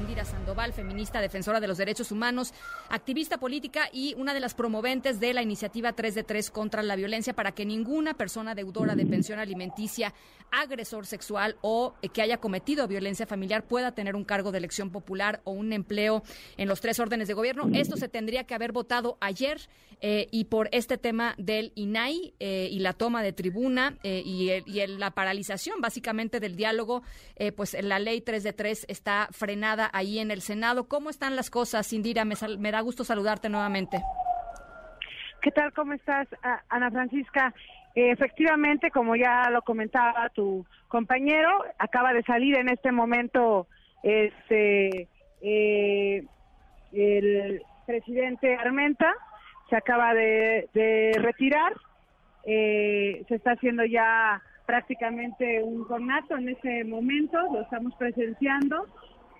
Indira Sandoval, feminista, defensora de los derechos humanos, activista política y una de las promoventes de la iniciativa 3 de 3 contra la violencia para que ninguna persona deudora de pensión alimenticia, agresor sexual o que haya cometido violencia familiar pueda tener un cargo de elección popular o un empleo en los tres órdenes de gobierno. Esto se tendría que haber votado ayer eh, y por este tema del INAI eh, y la toma de tribuna eh, y, y la paralización básicamente del diálogo, pues la ley 3 de 3 está frenada ahí en el Senado. ¿Cómo están las cosas, Indira? Me, me da gusto saludarte nuevamente. ¿Qué tal? ¿Cómo estás, Ana Francisca? efectivamente, como ya lo comentaba tu compañero, acaba de salir en este momento este eh, el presidente Armenta, se acaba de, retirar, eh, se está haciendo ya prácticamente un conato en este momento, lo estamos presenciando,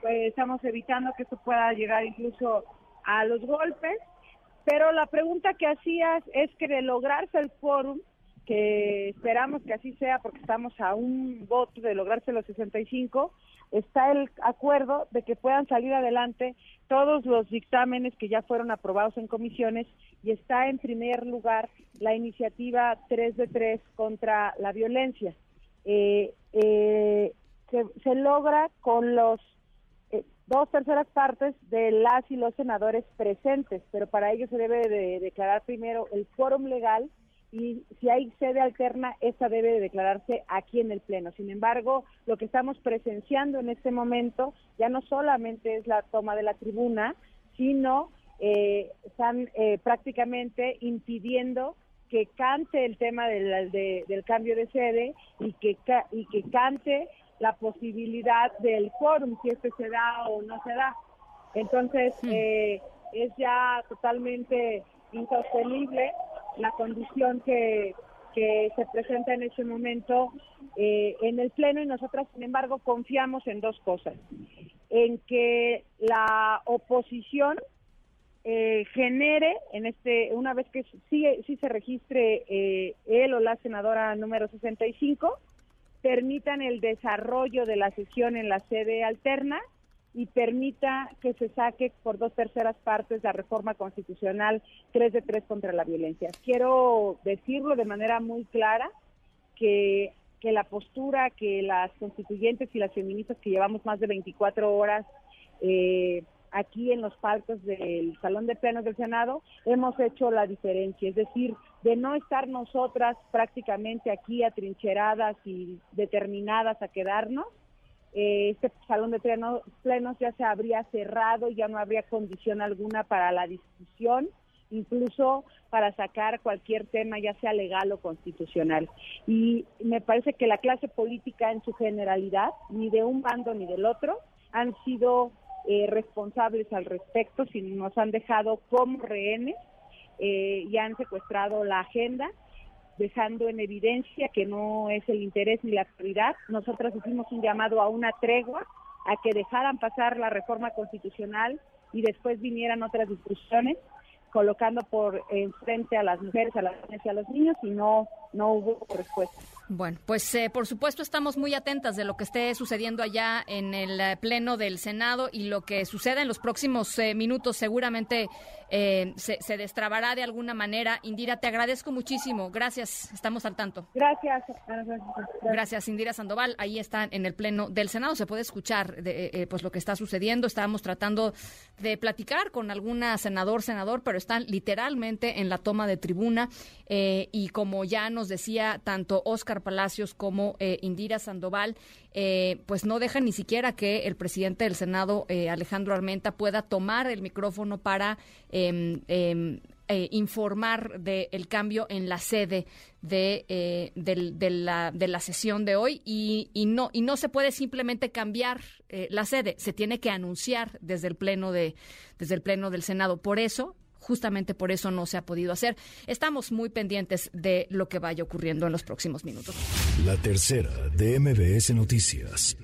pues estamos evitando que esto pueda llegar incluso a los golpes. Pero la pregunta que hacías es que de lograrse el fórum, que esperamos que así sea porque estamos a un voto de lograrse los 65, está el acuerdo de que puedan salir adelante todos los dictámenes que ya fueron aprobados en comisiones y está en primer lugar la iniciativa 3 de 3 contra la violencia. Eh, eh, se logra con los dos terceras partes de las y los senadores presentes, pero para ello se debe de declarar primero el quórum legal y si hay sede alterna, esta debe de declararse aquí en el Pleno. Sin embargo, lo que estamos presenciando en este momento ya no solamente es la toma de la tribuna, sino eh, están eh, prácticamente impidiendo que cante el tema del, del cambio de sede y que, y que cante la posibilidad del quórum, si este se da o no se da. Entonces, hmm. eh, es ya totalmente insostenible la condición que, que se presenta en ese momento eh, en el Pleno y nosotras, sin embargo, confiamos en dos cosas. En que la oposición eh, genere, en este una vez que sí, sí se registre él o la senadora número 65, permitan el desarrollo de la sesión en la sede alterna y permita que se saque por dos terceras partes la reforma constitucional 3 de 3 contra la violencia. Quiero decirlo de manera muy clara que, que la postura que las constituyentes y las feministas que llevamos más de 24 horas eh, aquí en los palcos del Salón de Plenos del Senado, hemos hecho la diferencia, es decir, de no estar nosotras prácticamente aquí atrincheradas y determinadas a quedarnos, eh, este Salón de plenos, plenos ya se habría cerrado, ya no habría condición alguna para la discusión, incluso para sacar cualquier tema, ya sea legal o constitucional. Y me parece que la clase política en su generalidad, ni de un bando ni del otro, han sido eh, responsables al respecto, si nos han dejado como rehenes eh, y han secuestrado la agenda, dejando en evidencia que no es el interés ni la prioridad. Nosotros hicimos un llamado a una tregua, a que dejaran pasar la reforma constitucional y después vinieran otras discusiones colocando por enfrente a las mujeres, a las niñas y a los niños y no, no hubo respuesta. Bueno, pues eh, por supuesto estamos muy atentas de lo que esté sucediendo allá en el eh, Pleno del Senado y lo que suceda en los próximos eh, minutos seguramente se, se, destrabará de alguna manera. Indira, te agradezco muchísimo. Gracias, estamos al tanto. Gracias. Gracias, Indira Sandoval. Ahí está en el Pleno del Senado. Se puede escuchar de, pues lo que está sucediendo. Estábamos tratando de platicar con alguna senador, senador, pero están literalmente en la toma de tribuna y como ya nos decía tanto Oscar Palacios como eh, Indira Sandoval, eh, pues no dejan ni siquiera que el presidente del Senado, eh, Alejandro Armenta, pueda tomar el micrófono para em, em, informar del cambio en la sede de, de, la, de, la, sesión de hoy y, y, no, y no se puede simplemente cambiar la sede, se tiene que anunciar desde el pleno de, desde el pleno del Senado. Por eso justamente por eso no se ha podido hacer. Estamos muy pendientes de lo que vaya ocurriendo en los próximos minutos. La tercera de MBS Noticias.